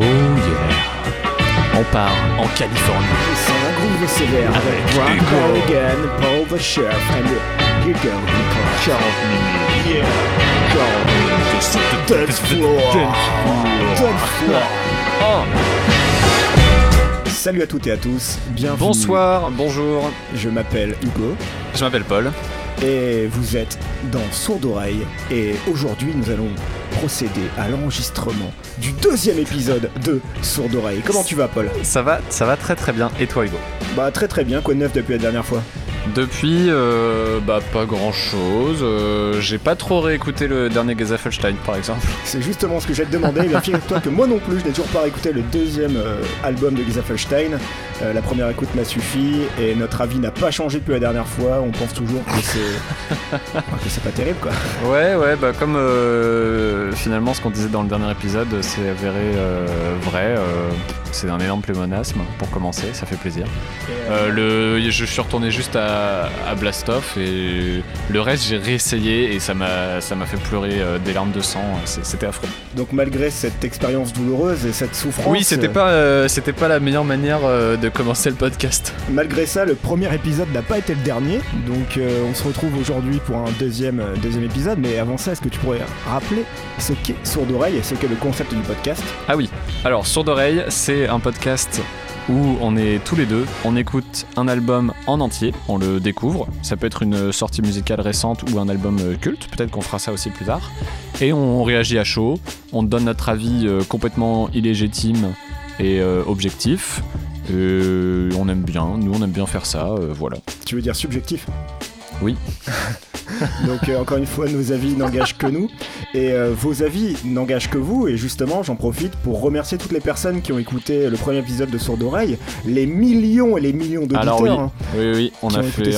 Oh yeah. On part en Californie. C'est un groove sévère avec Brock Hugo. Carrigan, Paul the Sheriff and Hugo Nicholas. Yeah. Dance floor. Dance floor. Oh, Salut à toutes et à tous, bienvenue. bonsoir, bonjour. Je m'appelle Hugo Je m'appelle Paul. et vous êtes dans Sourde Oreille et aujourd'hui nous allons procéder à l'enregistrement du deuxième épisode de Sourde Oreille. Comment tu vas Paul? Ça va, ça va très très bien. Et toi Hugo? Bah très très bien, quoi de neuf depuis la dernière fois? Depuis, euh, bah pas grand chose. J'ai pas trop réécouté le dernier Gazafelstein par exemple. C'est justement ce que j'ai te demandé. Bien figure-toi que moi non plus, je n'ai toujours pas écouté le deuxième euh, album de Gizafelstein. Euh, la première écoute m'a suffi et notre avis n'a pas changé depuis la dernière fois. On pense toujours que c'est pas terrible quoi. Ouais, ouais, bah comme euh, finalement ce qu'on disait dans le dernier épisode, c'est avéré euh, vrai. Euh, c'est un énorme plémonasme pour commencer, ça fait plaisir. Euh, le, je suis retourné juste à, à Blast Off et le reste j'ai réessayé et ça m'a fait pleurer euh, des larmes de sang. C'était affreux. Donc malgré cette expérience douloureuse et cette souffrance, Oui, c'était euh, pas euh, c'était pas la meilleure manière euh, de commencer le podcast. malgré ça, le premier épisode n'a pas été le dernier. Donc euh, on se retrouve aujourd'hui pour un deuxième euh, deuxième épisode. Mais avant ça, est-ce que tu pourrais rappeler ce qu'est Sourde Oreille et ce qu'est le concept du podcast? Ah oui. Alors Sourd Oreille, c'est un podcast où on est tous les deux, on écoute un album en entier, on le découvre. Ça peut être une sortie musicale récente ou un album euh, culte, peut-être qu'on fera ça aussi plus tard. Et on réagit à chaud, on donne notre avis euh, complètement illégitime et euh, objectif. Euh, on aime bien, nous on aime bien faire ça, voilà. Tu veux dire subjectif? Oui. Donc euh, encore une fois, nos avis n'engagent que nous et euh, vos avis n'engagent que vous. Et justement, j'en profite pour remercier toutes les personnes qui ont écouté le premier épisode de Sourde Oreille, les millions et les millions d'auditeurs Alors oui, hein, oui, oui, on qui a fait,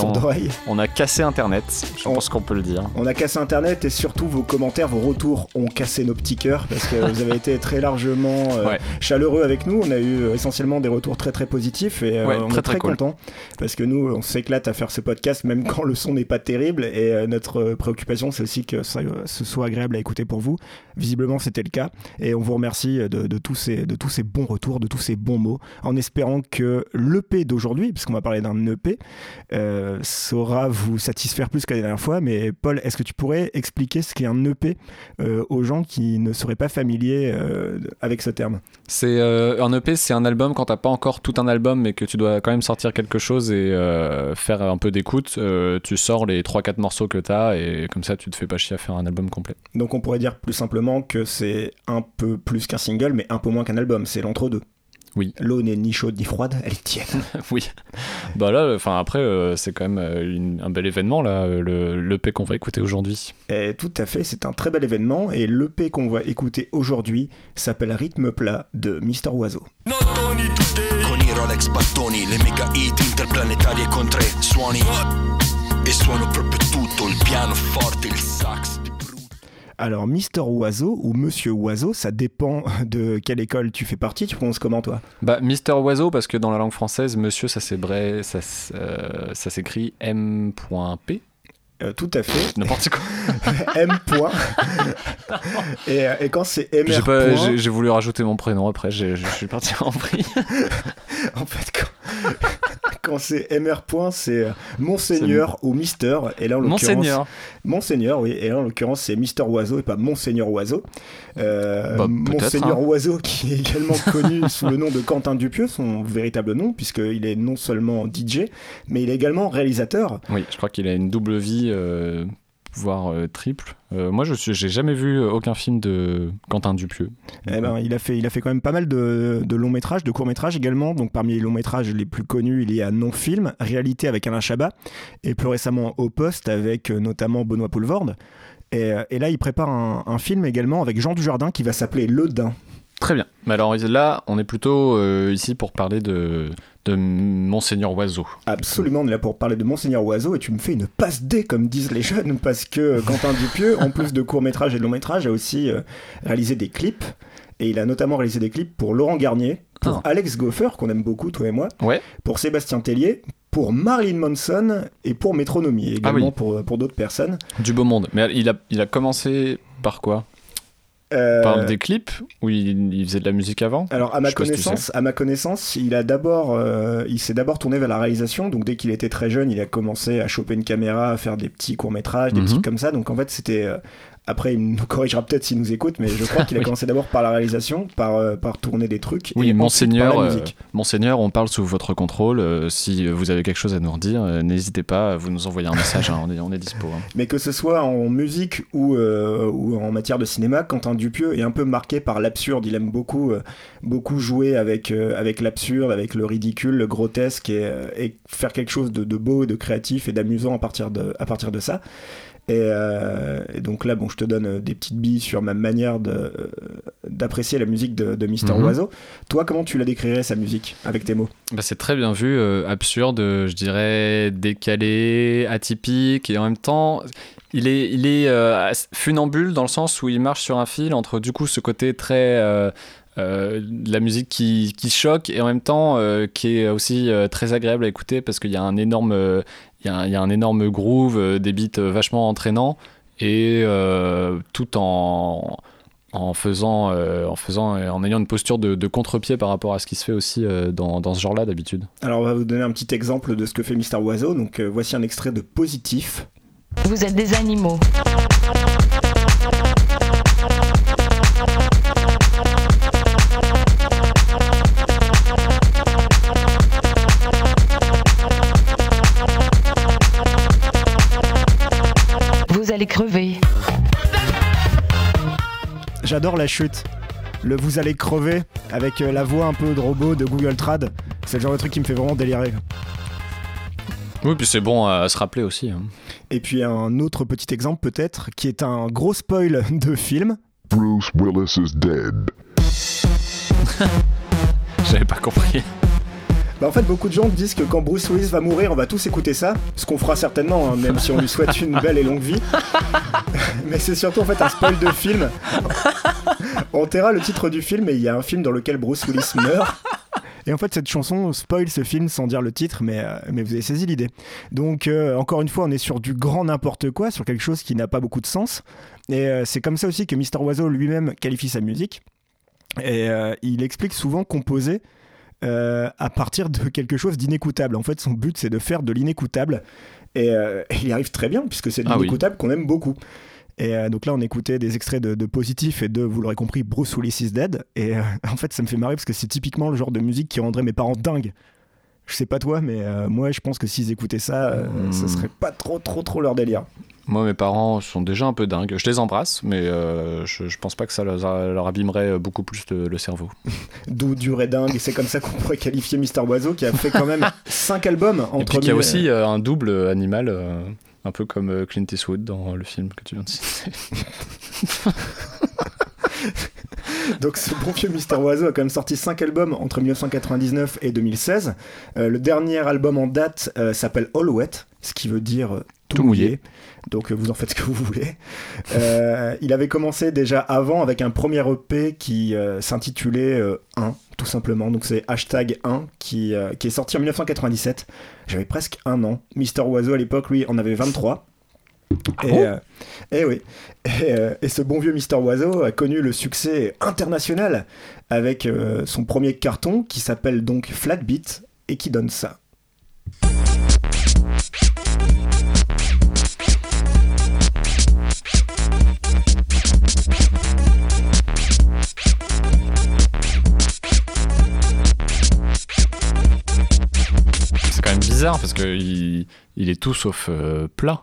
on, a cassé Internet, je On- pense qu'on peut le dire. On a cassé Internet et surtout vos commentaires, vos retours ont cassé nos petits cœurs parce que vous avez été très largement euh, Ouais. chaleureux avec nous. On a eu essentiellement des retours très très positifs et Ouais, on très, est très très cool. contents parce que nous, on s'éclate à faire ce podcast même quand le son n'est pas terrible et notre euh, préoccupation c'est aussi que euh, ce soit agréable à écouter pour vous. Visiblement, c'était le cas et on vous remercie de, de tous ces, de tous ces bons retours, de tous ces bons mots en espérant que l'EP d'aujourd'hui, puisqu'on va parler d'un EP, euh, saura vous satisfaire plus que la dernière fois. Mais Paul, est-ce que tu pourrais expliquer ce qu'est un EP euh, aux gens qui ne seraient pas familiers euh, avec ce terme? C'est un EP, c'est un album quand t'as pas encore tout un album, mais que tu dois quand même sortir quelque chose et faire un peu d'écoute. tu sors les 3-4 morceaux que t'as et comme ça tu te fais pas chier à faire un album complet. Donc on pourrait dire plus simplement que c'est un peu plus qu'un single, mais un peu moins qu'un album. C'est l'entre-deux. Oui. L'eau n'est ni chaude ni froide, elle est tiède. oui. Bah là, enfin après, euh, c'est quand même euh, une- un bel événement là, euh, le l'EP qu'on va écouter aujourd'hui. Et tout à fait, c'est un très bel événement. Et l'EP qu'on va écouter aujourd'hui s'appelle Rythme plat de Mister Oiseau. Con i Rolex battoni, le mega hit interplanetarie con tre suoni E suono proprio tutto, il pianoforte, il sax Alors Mister Oiseau ou Monsieur Oiseau, ça dépend de quelle école tu fais partie. Tu prononces comment toi? Bah Mister Oiseau parce que dans la langue française, Monsieur, ça s'écrit ça, euh, ça s'écrit M.P. Euh, Tout à fait. N'importe quoi. M. point. et, euh, et quand c'est MR. J'ai voulu rajouter mon prénom après, je suis parti en vrille. En fait, quand, quand c'est MR point, c'est euh, Monseigneur ou Mister. Et là, en l'occurrence, Monseigneur. Monseigneur, oui. Et là, en l'occurrence, c'est Mister Oiseau et pas Monseigneur Oiseau. Euh, Bah, Monseigneur hein. Oiseau, qui est également connu sous le nom de Quentin Dupieux, son véritable nom, puisqu'il est non seulement DJ, mais il est également réalisateur. Oui, je crois qu'il a une double vie, euh, voire euh, triple. Euh, moi, je suis, j'ai jamais vu aucun film de Quentin Dupieux. Eh ben, il, a fait, il a fait quand même pas mal de, de longs métrages, de courts métrages également. Donc parmi les longs métrages les plus connus, il y a Non-Film, Réalité avec Alain Chabat, et plus récemment Au Poste avec euh, notamment Benoît Poulvorde. Et, et là, il prépare un, un film également avec Jean Dujardin qui va s'appeler Le Dain. Très bien. Mais alors là, on est plutôt euh, ici pour parler de, de Monseigneur Oiseau. Absolument, on est là pour parler de Monseigneur Oiseau et tu me fais une passe D comme disent les jeunes parce que euh, Quentin Dupieux, en plus de courts métrages et de longs métrages, a aussi euh, réalisé des clips. Et il a notamment réalisé des clips pour Laurent Garnier, pour Ah. Alex Goffer, qu'on aime beaucoup, toi et moi, Ouais. pour Sébastien Tellier, pour Marilyn Manson et pour Métronomie, également Ah oui. pour, pour d'autres personnes. Du beau monde. Mais il a, il a commencé par quoi? Euh, Parle des clips où il, il faisait de la musique avant Alors à ma Je connaissance, à ma connaissance, il a d'abord, euh, il s'est d'abord tourné vers la réalisation. Donc dès qu'il était très jeune, il a commencé à choper une caméra, à faire des petits courts métrages, des Mhm. petits comme ça. Donc en fait, c'était euh, après, il nous corrigera peut-être s'il nous écoute, mais je crois qu'il a Oui. commencé d'abord par la réalisation, par euh, par tourner des trucs. Oui, et monseigneur, par la euh, musique. monseigneur, on parle sous votre contrôle. euh, si vous avez quelque chose à nous redire, n'hésitez pas, vous nous envoyez un message, hein, on, est, on est dispo. hein. Mais que ce soit en musique ou, euh, ou en matière de cinéma, Quentin Dupieux est un peu marqué par l'absurde. Il aime beaucoup, euh, beaucoup jouer avec, euh, avec l'absurde, avec le ridicule, le grotesque et, et faire quelque chose de, de beau, de créatif et d'amusant à, partir de- à partir de ça. Et, euh, et donc là, bon, je te donne euh, des petites billes sur ma manière euh, d'apprécier la musique de, de Mister Mhm. Oiseau. Toi, comment tu la décrirais, sa musique, avec tes mots Bah, c'est très bien vu, euh, absurde, je dirais décalé, atypique, et en même temps, il est, il est euh, funambule dans le sens où il marche sur un fil entre du coup ce côté très euh, de la musique qui, qui choque et en même temps euh, qui est aussi euh, très agréable à écouter parce qu'il y a un énorme, il y a un, il y a un énorme groove, euh, des beats euh, vachement entraînants et euh, tout en en faisant, euh, en faisant, euh, en ayant une posture de, de contre-pied par rapport à ce qui se fait aussi euh, dans, dans ce genre-là d'habitude. Alors, on va vous donner un petit exemple de ce que fait Mister Oiseau. Donc, euh, voici un extrait de Positif. Vous êtes des animaux. Allez crever. J'adore la chute. Le vous allez crever avec euh, la voix un peu de robot de Google Trad. C'est le genre de truc qui me fait vraiment délirer. Oui, puis c'est bon à se rappeler aussi. hein. Et puis un autre petit exemple peut-être qui est un gros spoil de film. Bruce Willis is dead. J'avais pas compris. Bah en fait beaucoup de gens disent que quand Bruce Willis va mourir on va tous écouter ça, ce qu'on fera certainement hein, même si on lui souhaite une belle et longue vie. Mais c'est surtout en fait un spoil de film. On taira le titre du film et il y a un film dans lequel Bruce Willis meurt. Et en fait, cette chanson spoil ce film sans dire le titre, mais, euh, vous avez saisi l'idée. Donc, euh, encore une fois, on est sur du grand n'importe quoi, sur quelque chose qui n'a pas beaucoup de sens. Et euh, c'est comme ça aussi que Mister Oiseau lui-même qualifie sa musique. Et il explique souvent composer euh, à partir de quelque chose d'inécoutable. En fait, son but, c'est de faire de l'inécoutable. Et, euh, et il y arrive très bien, puisque c'est de Ah oui. l'inécoutable qu'on aime beaucoup. Et euh, donc là, on écoutait des extraits de, de Positif et de, vous l'aurez compris, Bruce Willis is Dead. Et en fait, ça me fait marrer parce que c'est typiquement le genre de musique qui rendrait mes parents dingues. Je sais pas toi, mais moi, je pense que s'ils écoutaient ça, Hmm. ça serait pas trop, trop, trop leur délire. Moi, mes parents sont déjà un peu dingues. Je les embrasse, mais euh, je, je pense pas que ça leur, leur abîmerait beaucoup plus le, le cerveau. D'où durer dingue, et c'est comme ça qu'on pourrait qualifier Mister Oiseau, qui a fait quand même 5 albums entre Et puis qu'il y a aussi euh, un double animal, euh, un peu comme euh, Clint Eastwood dans le film que tu viens de citer. Donc ce bon vieux Mister Oiseau a quand même sorti 5 albums entre 1999 et 2016. Euh, le dernier album en date euh, s'appelle All Wet, ce qui veut dire euh, tout, Tout mouillé. mouillé. Donc euh, vous en faites ce que vous voulez. Euh, il avait commencé déjà avant avec un premier EP qui euh, s'intitulait euh, 1, tout simplement. Donc c'est hashtag 1 qui, qui est sorti en 1997. J'avais presque un an. Mister Oiseau à l'époque, lui, en avait 23. et, bon? euh, et oui. Et, euh, et ce bon vieux Mister Oiseau a connu le succès international avec euh, son premier carton qui s'appelle donc Flat Beat et qui donne ça. Bizarre parce qu'il il est tout sauf euh, plat,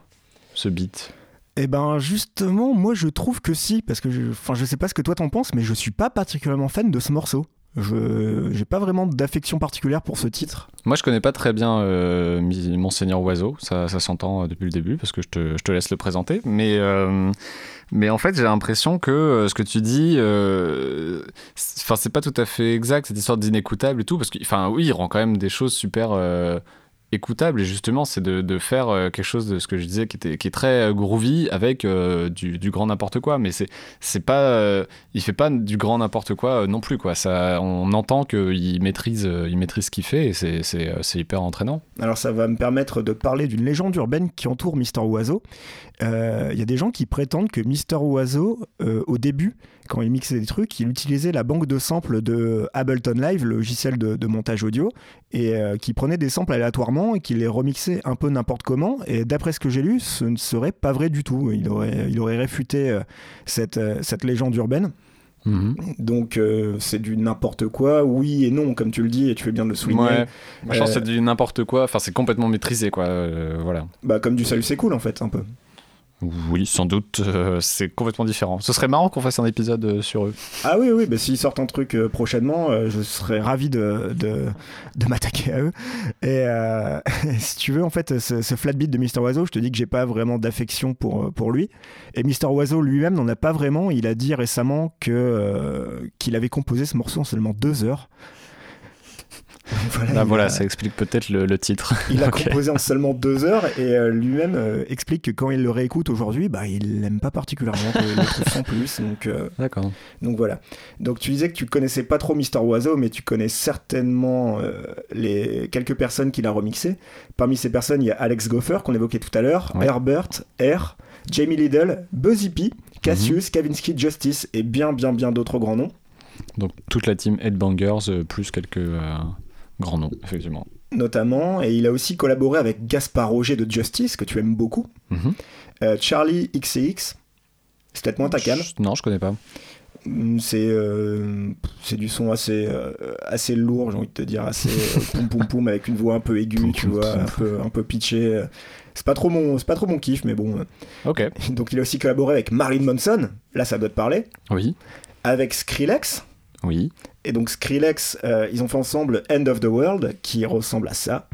ce beat. Eh ben justement, moi je trouve que si, parce que je, enfin je sais pas ce que toi t'en penses, mais je suis pas particulièrement fan de ce morceau. Je j'ai pas vraiment d'affection particulière pour ce titre. Moi, je connais pas très bien euh, Monseigneur Oiseau, ça, ça s'entend euh, depuis le début parce que je te, je te laisse le présenter. Mais, euh, mais en fait, j'ai l'impression que euh, ce que tu dis, c'est- enfin, c'est pas tout à fait exact, cette histoire d'inécoutable et tout, parce que, enfin, oui, il rend quand même des choses super écoutables et justement, c'est de, de faire euh, quelque chose de ce que je disais qui, était, qui est très euh, groovy avec euh, du, du grand n'importe quoi. Mais c'est, c'est pas, il fait pas du grand n'importe quoi non plus, quoi. Ça, on entend qu'il maîtrise, il maîtrise ce qu'il fait et c'est, hyper entraînant. Alors ça va me permettre de parler d'une légende urbaine qui entoure Mister Oiseau. il y a des gens qui prétendent que Mister Oiseau, au début, quand il mixait des trucs, il utilisait la banque de samples de Ableton Live, le logiciel de, de montage audio, et euh, qui prenait des samples aléatoirement et qui les remixait un peu n'importe comment. Et d'après ce que j'ai lu, ce ne serait pas vrai du tout. Il aurait, il aurait réfuté euh, cette, euh, cette légende urbaine. Mhm. Donc euh, c'est du n'importe quoi, oui et non, comme tu le dis, et tu fais bien de le souligner. Ouais. Moi, je pense que c'est du n'importe quoi. Enfin, c'est complètement maîtrisé, quoi. euh, voilà. Bah, comme du salut, c'est cool en fait, un peu. Oui, sans doute, euh, c'est complètement différent. Ce serait marrant qu'on fasse un épisode euh, sur eux. Ah oui, oui, bah, s'ils sortent un truc euh, prochainement, je serais ravi de, de, m'attaquer à eux. Et si tu veux, en fait, ce, ce flat beat de Mister Oiseau, je te dis que j'ai pas vraiment d'affection pour, pour lui. Et Mister Oiseau lui-même n'en a pas vraiment. Il a dit récemment qu'il avait composé ce morceau en seulement deux heures. Voilà, Là, il voilà, a- ça explique peut-être le, le titre. Il a composé en seulement deux heures et euh, lui-même euh, explique que quand il le réécoute aujourd'hui, bah, il l'aime pas particulièrement, qu'il le trouve sans plus. Donc, euh, D'accord. donc voilà. Donc tu disais que tu connaissais pas trop Mister Oiseau, mais tu connais certainement les quelques personnes qu'il a remixées. Parmi ces personnes, il y a Alex Goffer qu'on évoquait tout à l'heure, Ouais. Herbert, R, Jamie Liddell, Buzzy P, Mhm. Cassius, Kavinsky, Justice et bien bien bien d'autres grands noms. Donc, toute la team Headbangers, plus quelques grands noms, effectivement. Notamment, et il a aussi collaboré avec Gaspard Roger de Justice, que tu aimes beaucoup, Mhm. euh, Charlie XCX, c'est peut-être moins ta cam. Non, je connais pas. Mm, C'est euh, c'est du son assez euh, assez lourd, j'ai envie de te dire, assez poum poum poum avec une voix un peu aiguë, Poum, tu poum, vois, poum. un peu un peu pitché. euh. C'est pas trop mon c'est pas trop mon kiff, mais bon. Ok. Donc il a aussi collaboré avec Marilyn Manson, là ça doit te parler, Oui. avec Skrillex. Oui. Et donc Skrillex, euh, ils ont fait ensemble End of the World, qui ressemble à ça.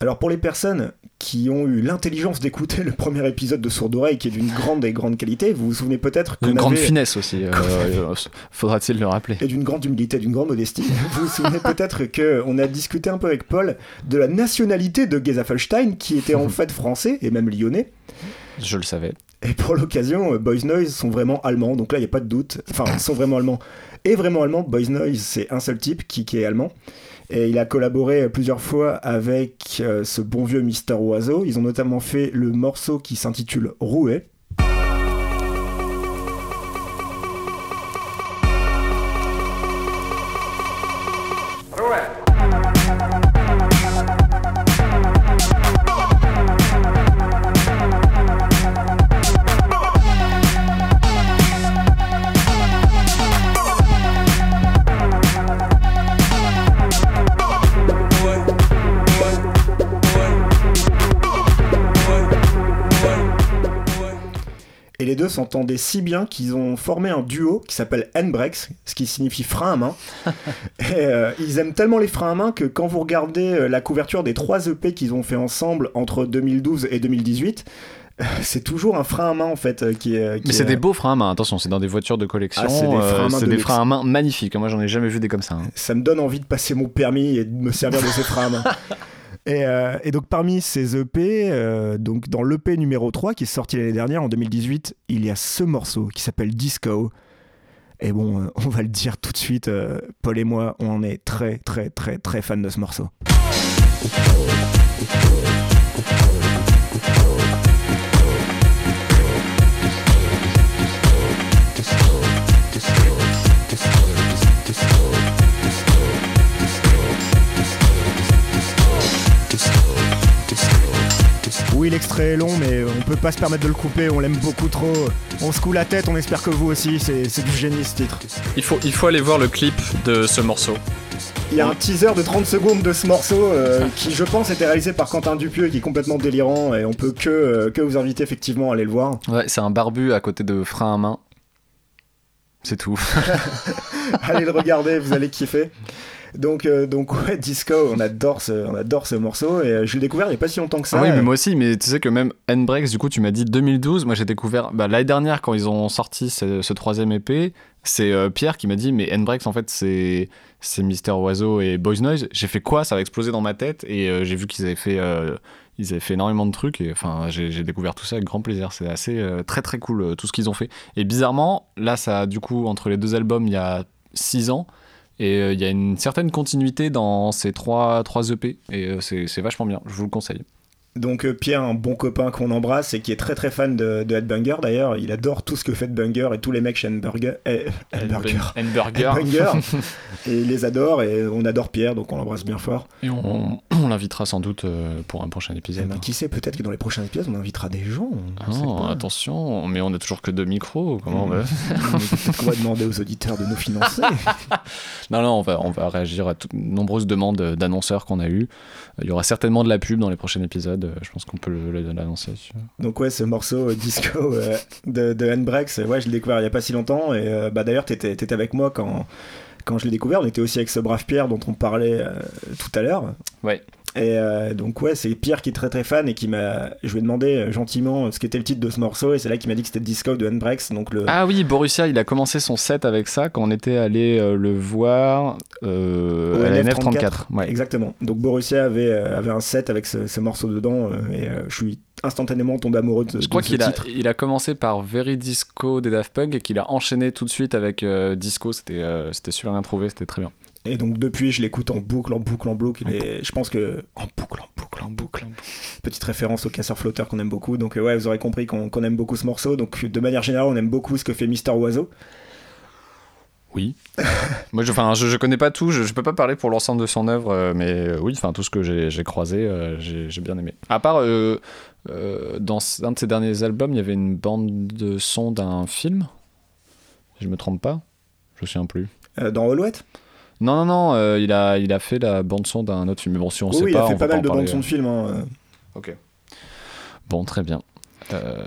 Alors pour les personnes qui ont eu l'intelligence d'écouter le premier épisode de Sourd Oreille, qui est d'une grande et grande qualité, vous vous souvenez peut-être qu'on Une grande avait- finesse aussi, euh, euh, faudra-t-il le rappeler. et d'une grande humilité, d'une grande modestie. Vous vous souvenez peut-être que on a discuté un peu avec Paul de la nationalité de Geza-Felstein, qui était en fait français et même lyonnais. Je le savais. Et pour l'occasion, euh, Boys Noise sont vraiment allemands, donc là il n'y a pas de doute. Enfin, ils sont vraiment allemands. Et vraiment allemands, Boys Noise c'est un seul type qui, qui est allemand. Et il a collaboré plusieurs fois avec euh, ce bon vieux Mister Oiseau. Ils ont notamment fait le morceau qui s'intitule Rouet. Les deux s'entendaient si bien qu'ils ont formé un duo qui s'appelle Handbrakes, ce qui signifie frein à main. et euh, ils aiment tellement les freins à main que quand vous regardez euh, la couverture des trois EP qu'ils ont fait ensemble entre 2012 et 2018, euh, c'est toujours un frein à main en fait qui est. qui Mais c'est est- des beaux freins à main, attention, c'est dans des voitures de collection. Ah, c'est des freins à main c'est de des luxe. freins à main magnifiques. Moi, j'en ai jamais vu des comme ça. hein. ça me donne envie de passer mon permis et de me servir de ces freins à main. Et, euh, et donc parmi ces EP, euh, donc dans l'EP numéro 3 qui est sorti l'année dernière en 2018, il y a ce morceau qui s'appelle Disco. Et bon, euh, on va le dire tout de suite, Paul et moi, on est très très très très fan de ce morceau. Oui, l'extrait est long, mais on peut pas se permettre de le couper, on l'aime beaucoup trop. On se coule la tête, on espère que vous aussi, c'est du génie ce titre. Il faut, il faut aller voir le clip de ce morceau. Il y a un teaser de 30 secondes de ce morceau euh, qui, je pense, était réalisé par Quentin Dupieux et qui est complètement délirant et on peut que, euh, que vous inviter effectivement à aller le voir. Ouais, c'est un barbu à côté de frein à main. C'est tout. allez le regarder, vous allez kiffer. Donc, euh, donc ouais, Disco, on adore ce, on adore ce morceau et euh, je l'ai découvert il n'y a pas si longtemps que ça. Ah oui, mais Euh, moi aussi, mais tu sais que même N-Breaks, du coup, tu m'as dit 2012. Moi, j'ai découvert bah, l'année dernière quand ils ont sorti ce, ce troisième EP. C'est euh, Pierre qui m'a dit, mais N-Breaks, en fait, c'est c'est Mister Oiseau et Boys Noise. J'ai fait quoi? Ça va exploser dans ma tête et j'ai vu qu'ils avaient fait. ils avaient fait énormément de trucs et enfin j'ai découvert tout ça avec grand plaisir. C'est assez euh, très très cool euh, tout ce qu'ils ont fait. Et bizarrement, là ça a du coup entre les deux albums il y a 6 ans et euh, il y a une certaine continuité dans ces trois, trois EP et euh, c'est c'est vachement bien. Je vous le conseille. Donc euh, Pierre, un bon copain qu'on embrasse et qui est très très fan de, de Headbanger d'ailleurs, il adore tout ce que fait Headbanger et tous les mecs chez Headbanger. eh. Headbanger. et il les adore et on adore Pierre donc on l'embrasse bien fort. Et on, on l'invitera sans doute euh, pour un prochain Eh épisode. ben, qui sait, peut-être que dans les prochains épisodes on invitera des gens. on Non, pas. attention, mais on a toujours que deux micros. Comment on va Peut-être qu'on va demander aux auditeurs de nous financer. Non, non, on va, on va réagir à toutes nombreuses demandes d'annonceurs qu'on a eues. Il y aura certainement de la pub dans les prochains épisodes. Euh, Je pense qu'on peut l'annoncer. Donc ouais, ce morceau euh, disco euh, de, de Handbrakes, ouais, je l'ai découvert il y a pas si longtemps et euh, bah d'ailleurs t'étais étais avec moi quand quand je l'ai découvert. On était aussi avec ce brave Pierre dont on parlait euh, tout à l'heure. Ouais. Et euh, donc ouais, c'est Pierre qui est très très fan et qui m'a, je lui ai demandé euh, gentiment ce qu'était le titre de ce morceau et c'est là qu'il m'a dit que c'était Disco de Handbrakes. Donc le Ah oui, Borussia, il a commencé son set avec ça quand on était allé euh, le voir euh, à la NF34. NF34. Ouais. Exactement. Donc Borussia avait, euh, avait un set avec ce, ce morceau dedans euh, et euh, je suis instantanément tombé amoureux de, Je crois ce qu'il a, titre. il a commencé par Very Disco des Daft Punk et qu'il a enchaîné tout de suite avec euh, Disco. C'était euh, c'était super bien trouvé, c'était très bien. Et donc depuis, je l'écoute en boucle, en boucle, en boucle. Et je pense que en boucle, en boucle, en boucle. Petite référence au casseur flotteur qu'on aime beaucoup. Donc euh, ouais, vous aurez compris qu'on aime beaucoup ce morceau. Donc de manière générale, on aime beaucoup ce que fait Mister Oiseau. Oui. Moi, je, enfin, je, je connais pas tout, je, je peux pas parler pour l'ensemble de son œuvre, euh, mais euh, oui, enfin, tout ce que j'ai croisé, euh, j'ai bien aimé. À part, dans un de ses derniers albums, il y avait une bande de son d'un film. Si je me trompe pas, je me souviens plus. Dans Alouette Non, non, non, euh, il, a, il a fait la bande son d'un autre film. Mais bon, si on Oui, sait oui, pas, il a fait on pas mal de parler. son de films. hein, euh. Ok. Bon, très bien. Euh,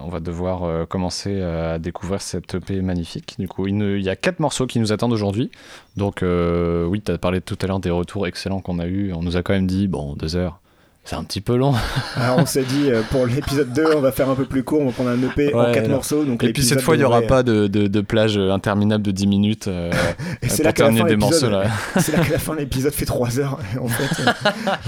on va devoir euh, commencer euh, à découvrir cette EP magnifique. Du coup, il, ne- il y a quatre morceaux qui nous attendent aujourd'hui. Donc, euh, oui, tu as parlé tout à l'heure des retours excellents qu'on a eu. On nous a quand même dit, bon, deux heures, c'est un petit peu long. Alors on s'est dit, euh, pour l'épisode 2, on va faire un peu plus court. On va prendre un EP en Ouais, 4 là. morceaux. Donc Et puis cette fois, il n'y aura pas de, de, de plage interminable de 10 minutes euh, Et c'est pour là que la terminer fin de des morceaux. C'est là que la fin de l'épisode fait 3 heures. En fait, euh,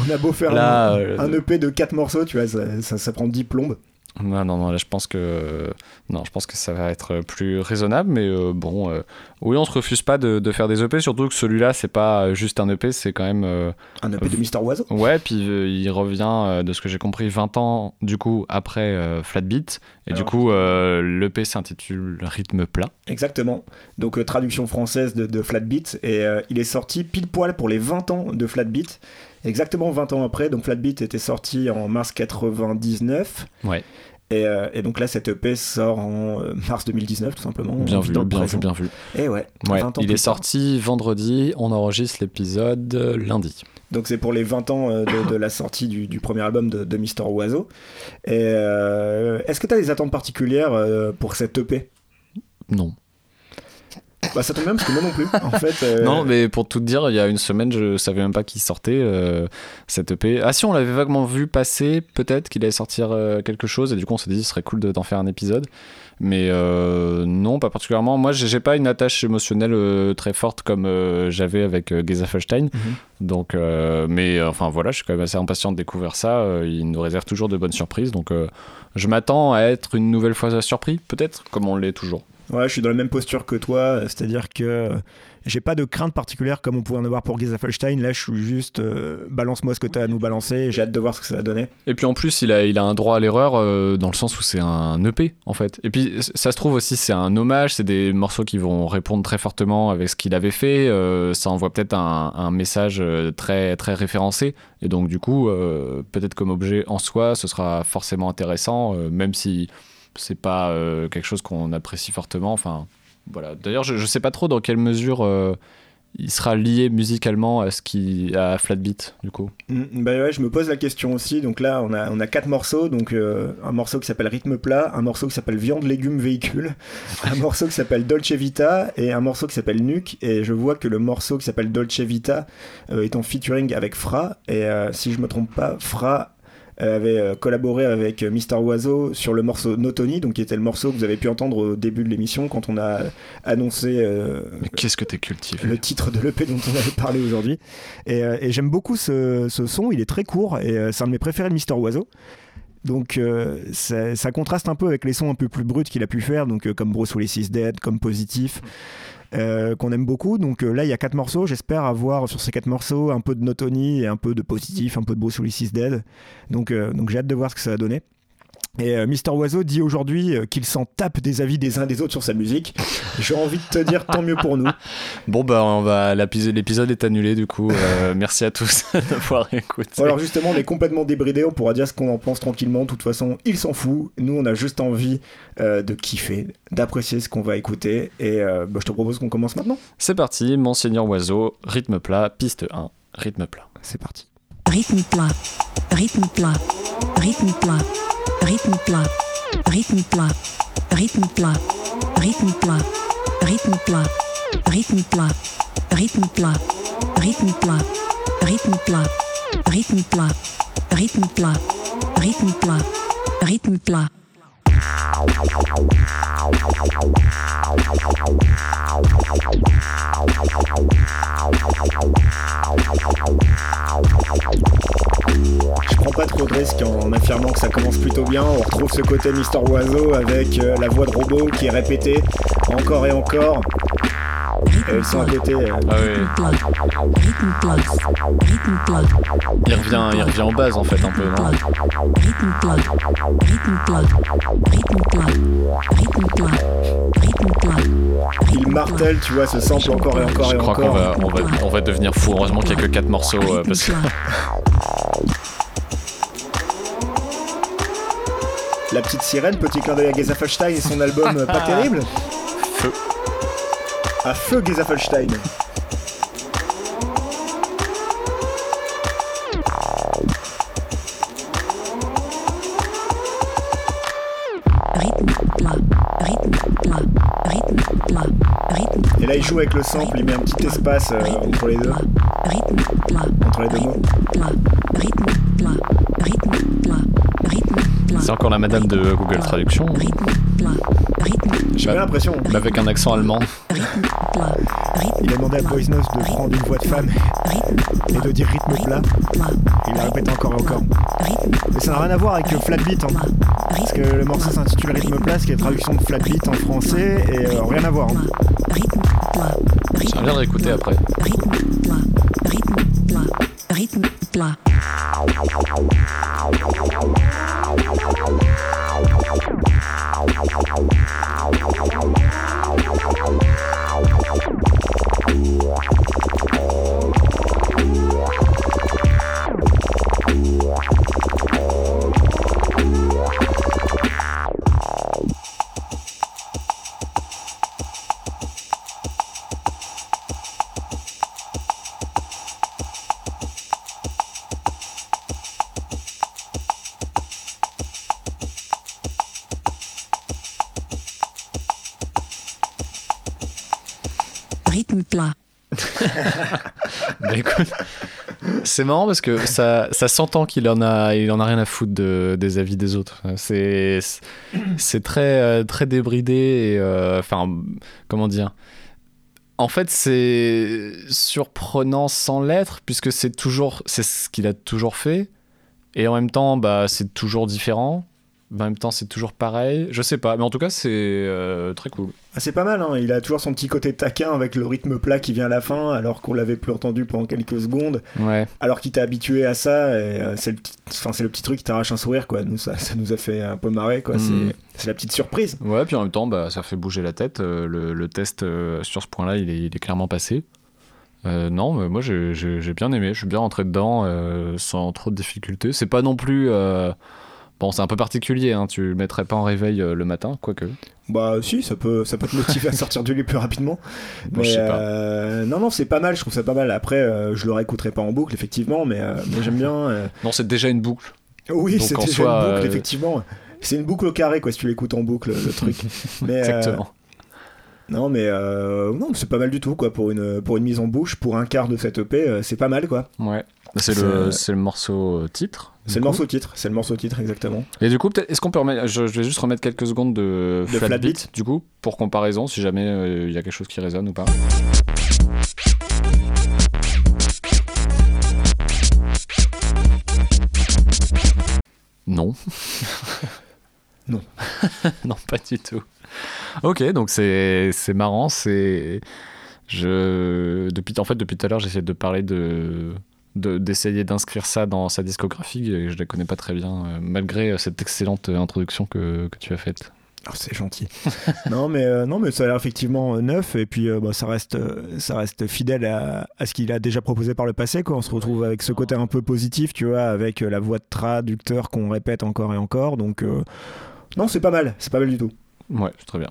on a beau faire Là, un, euh, un EP de 4 morceaux, tu vois, ça, ça, ça prend 10 plombes. Non, non, non, là je pense que non, je pense que ça va être plus raisonnable, mais euh, bon, euh, oui, on se refuse pas de, de faire des EP, surtout que celui-là c'est pas juste un EP, c'est quand même euh, Un EP de Mister Oiseau. ouais, puis euh, il revient euh, de ce que j'ai compris 20 ans du coup après euh, Flat Beat, et du coup euh, l'EP s'intitule Rythme plat. Exactement. Donc euh, traduction française de, de Flat Beat et euh, il est sorti pile poil pour les 20 ans de Flat Beat. Exactement 20 ans après, donc Flat Beat était sorti en mars 99 Ouais, et, euh, et donc là cette EP sort en euh, mars 2019 tout simplement. bien vu, bien vu, bien vu. Et ouais, Ouais, 20 ans il est sorti vendredi, on enregistre l'épisode euh, lundi. Donc c'est pour les 20 ans de, de la sortie du, du premier album de, de Mister Oiseau. Et euh, est-ce que tu as des attentes particulières pour cette EP Non. Bah ça tombe bien parce que moi non plus. En fait, euh, Non, mais pour tout te dire, il y a une semaine, je savais même pas qu'il sortait euh, cette EP. Ah si, on l'avait vaguement vu passer, peut-être qu'il allait sortir euh, quelque chose, et du coup on s'est dit ce serait cool de- d'en faire un épisode. Mais non, pas particulièrement. Moi, j'ai pas une attache émotionnelle très forte comme j'avais avec euh, Geza Felstein. Mhm. Donc, mais enfin voilà, je suis quand même assez impatient de découvrir ça. Il nous réserve toujours de bonnes surprises, donc je m'attends à être une nouvelle fois surpris, peut-être, comme on l'est toujours. Ouais, je suis dans la même posture que toi, c'est-à-dire que euh, j'ai pas de crainte particulière comme on pouvait en avoir pour Gezafelstein. Là, je suis juste euh, balance-moi ce que tu as à nous balancer. J'ai hâte de voir ce que ça va donner. Et puis en plus, il a, il a un droit à l'erreur euh, dans le sens où c'est un EP en fait. Et puis ça se trouve aussi, c'est un hommage, c'est des morceaux qui vont répondre très fortement avec ce qu'il avait fait. euh, ça envoie peut-être un, un message euh, très, très référencé. Et donc du coup, euh, peut-être comme objet en soi, ce sera forcément intéressant, euh, même si c'est pas euh, quelque chose qu'on apprécie fortement. Enfin, voilà. D'ailleurs, je, je sais pas trop dans quelle mesure. euh, il sera lié musicalement à ce qui à Flatbeat du coup. Mm, bah ouais, je me pose la question aussi. Donc là, on a, on a quatre morceaux. Donc euh, un morceau qui s'appelle Rythme plat, un morceau qui s'appelle Viande, légumes, véhicule, un morceau qui s'appelle Dolce Vita et un morceau qui s'appelle Nuke. Et je vois que le morceau qui s'appelle Dolce Vita euh, est en featuring avec Fra. Et euh, si je me trompe pas, Fra avait euh, collaboré avec euh, Mister Oiseau sur le morceau Notoni, donc qui était le morceau que vous avez pu entendre au début de l'émission quand on a annoncé euh, Mais Qu'est-ce que t'es cultivé le titre de l'EP dont on avait parlé aujourd'hui. Et, et j'aime beaucoup ce, ce son, il est très court et c'est un de mes préférés de Mister Oiseau. Donc euh, ça, ça contraste un peu avec les sons un peu plus bruts qu'il a pu faire, donc euh, comme Bruce Willis is Dead, comme Positif, euh, qu'on aime beaucoup. Donc euh, là il y a quatre morceaux, j'espère avoir sur ces quatre morceaux un peu de Notoni et un peu de Positif, un peu de Bruce Willis is Dead. Donc, euh, donc j'ai hâte de voir ce que ça va donner. Et euh, Mister Oiseau dit aujourd'hui euh, qu'il s'en tape des avis des uns des autres sur sa musique. J'ai envie de te dire tant mieux pour nous. Bon bah on va l'épisode est annulé du coup. Euh, merci à tous d'avoir écouté. Alors justement, on est complètement débridé, on pourra dire ce qu'on en pense tranquillement. De toute façon, il s'en fout. Nous, on a juste envie de kiffer, d'apprécier ce qu'on va écouter. Et bah, je te propose qu'on commence maintenant. C'est parti, Monseigneur Oiseau, rythme plat, piste 1, rythme plat. C'est parti. Rythme plat, rythme plat, rythme plat, rythme plat, rythme plat, rythme plat, rythme plat, rythme plat, je prends pas trop de risques en affirmant que ça commence plutôt bien. On retrouve ce côté Mister Oiseau avec euh, la voix de robot qui est répétée encore et encore. Et le son à côté. euh, Ah oui, il revient, il revient en base en fait un peu. non il martèle, tu vois, ce sample encore et encore Je et crois qu'on encore. va, on va, on va devenir fou. Heureusement qu'il y a que 4 morceaux euh, parce que La petite sirène, petit clin d'œil à Gezafelstein et son album euh, pas terrible. À feu Gesaffelstein Et là, il joue avec le sample, il met un petit espace euh, entre les deux. Entre les deux. C'est encore la madame de Google Traduction. J'ai l'impression. Mais Avec un accent allemand rythme plat, rythme Il a demandé à Poisnos de prendre une voix de femme rythme et de dire rythme plat. plat, Il l'a répété encore et encore. rythme Mais ça n'a rien à voir avec euh, flat beat. hein. Parce que le morceau s'intitule Rythme plat, ce qui est la traduction de flat beat en français, et euh, rien à voir. hein. rythme plat, J'aimerais bien réécouter après. rythme plat, rythme plat, rythme plat. Rythme c'est marrant parce que ça, ça s'entend qu'il en a, il en a rien à foutre de- des avis des autres. C'est, c'est très, euh, très débridé et, euh, enfin, comment dire? En fait, c'est surprenant sans l'être puisque c'est toujours, c'est ce qu'il a toujours fait et en même temps, bah, c'est toujours différent. En même temps, c'est toujours pareil. Je sais pas, mais en tout cas, c'est euh, très cool. Ah, c'est pas mal, hein. il a toujours son petit côté taquin avec le rythme plat qui vient à la fin, alors qu'on l'avait plus entendu pendant quelques secondes, Ouais. alors qu'il t'a habitué à ça, euh, c'est le, petit- enfin, c'est le petit truc qui t'arrache un sourire, quoi. Nous, ça, ça nous a fait un peu marrer, quoi. Mm. C'est, c'est la petite surprise. Ouais, puis en même temps, bah, ça fait bouger la tête. Euh, le, le test sur ce point-là, il est, il est clairement passé. Non, mais moi j'ai- bien aimé, je suis bien rentré dedans sans trop de difficultés. C'est pas non plus Bon, c'est un peu particulier, hein, tu le mettrais pas en réveil euh, le matin, quoique. Bah si, ça peut, ça peut te motiver à sortir du lit plus rapidement. Bon, mais euh, non, non, c'est pas mal, je trouve ça pas mal. Après, euh, je le réécouterai pas en boucle, effectivement, mais, euh, mais j'aime bien. Non, c'est déjà une boucle. Oui, c'est déjà une boucle, effectivement. C'est une boucle au carré, quoi, si tu l'écoutes en boucle, le truc. mais, Exactement. non, mais euh, non, c'est pas mal du tout, quoi, pour une, pour une mise en bouche, pour un quart de cette EP, c'est pas mal, quoi. Ouais. C'est c'est- le, le morceau euh, titre. C'est le coup. morceau titre, c'est le morceau titre, exactement. Et du coup, est-ce qu'on peut remettre. Je, je vais juste remettre quelques secondes de, De flat, flat beat, beat. du coup, pour comparaison, si jamais euh, il y a quelque chose qui résonne ou pas. Non. Non. non, pas du tout. Ok, donc c'est c'est marrant, c'est je depuis en fait depuis tout à l'heure j'essaie de parler de de- d'essayer d'inscrire ça dans sa discographie et je la connais pas très bien euh, malgré euh, cette excellente euh, introduction que, que tu as faite. Ah, c'est gentil. non, mais, euh, non, mais ça a l'air effectivement euh, neuf et puis euh, bah, ça, reste, ça reste fidèle à, à ce qu'il a déjà proposé par le passé. Quoi. On se retrouve avec ce côté un peu positif, tu vois, avec la voix de traducteur qu'on répète encore et encore. Donc, non, c'est pas mal. C'est pas mal du tout. Ouais, c'est très bien.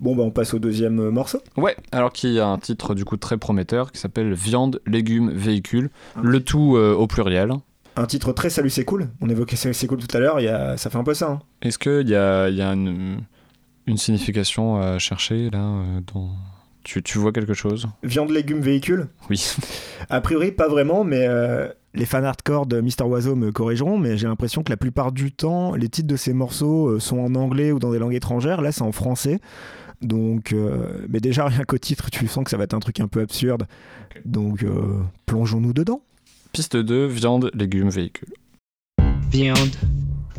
Bon, bah, on passe au deuxième euh, morceau. Ouais, alors qu'il y a un titre du coup très prometteur qui s'appelle Viande, légumes, véhicules, le tout euh, au pluriel. Un titre très Salut, c'est cool. On évoquait Salut, c'est cool tout à l'heure. Y a... Ça fait un peu ça. hein. Est-ce qu'il y a, il y a une, une signification à chercher là euh, dans... tu, tu vois quelque chose? Viande, légumes, véhicule. Oui. A priori, pas vraiment, mais euh, les fans hardcore de Mister Oiseau me corrigeront, mais j'ai l'impression que la plupart du temps, les titres de ces morceaux sont en anglais ou dans des langues étrangères. Là, c'est en français. Donc, euh, mais déjà, rien qu'au titre, tu sens que ça va être un truc un peu absurde. Donc, euh, plongeons-nous dedans. Piste 2, viande, légumes, véhicules. Viande,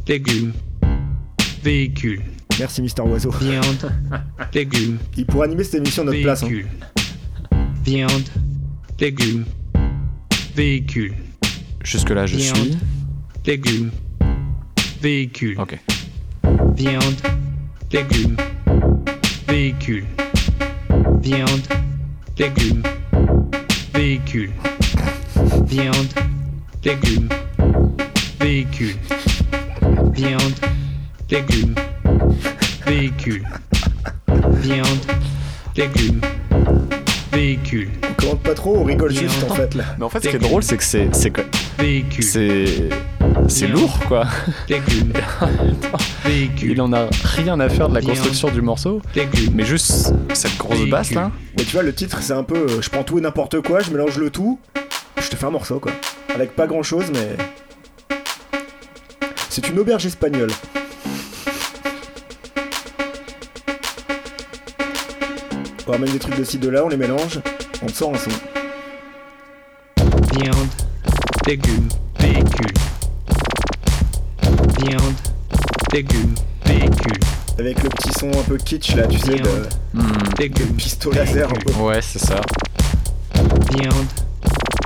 légumes, véhicule. Merci, Mister Oiseau. Viande, légumes, Il pourrait animer cette émission à notre place. hein. Viande, légumes, véhicule. Jusque-là, je Viande. suis. Légumes, véhicule. Ok. Viande, légumes, véhicule. Viande, légumes, véhicule. Viande, légumes, véhicule. Viande, légumes, véhicule. Viande, légumes, véhicule. On commande pas trop, on rigole Viande. juste en fait là. Mais en fait, ce qui est drôle, c'est que c'est, c'est, que- Véhicule. c'est, c'est lourd, quoi. Il en a rien à faire de la construction du morceau, mais juste cette grosse basse là. Mais tu vois, le titre, c'est un peu euh, je prends tout et n'importe quoi, je mélange le tout, je te fais un morceau quoi. Avec pas grand chose, mais. C'est une auberge espagnole. On ramène des trucs de ci de là, on les mélange, on te sort un son. viande, légumes, véhicule. Viande, légumes, véhicule. Avec le petit son un peu kitsch là, tu sais, de, Viande. Hmm. de Légumes, pistolet laser un peu. Ouais, c'est ça. viande,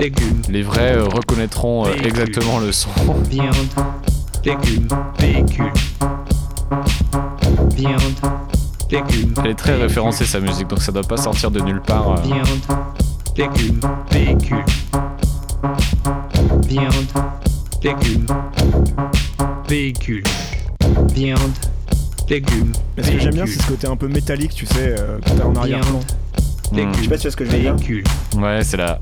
légumes, Les vrais euh, reconnaîtront euh, exactement le son. viande, légumes, véhicule. Viande, légumes. Elle est très véhicule. référencée sa musique, donc ça doit pas sortir de nulle part. euh. Viande, légumes, véhicule. Viande, légumes, véhicule. Viande, légumes, Mais ce que j'aime bien, c'est ce côté un peu métallique, tu sais, euh, que t'as en arrière-plan. Hmm. Légumes, Je sais pas si tu vois ce que je veux dire. véhicule. Ouais, c'est la,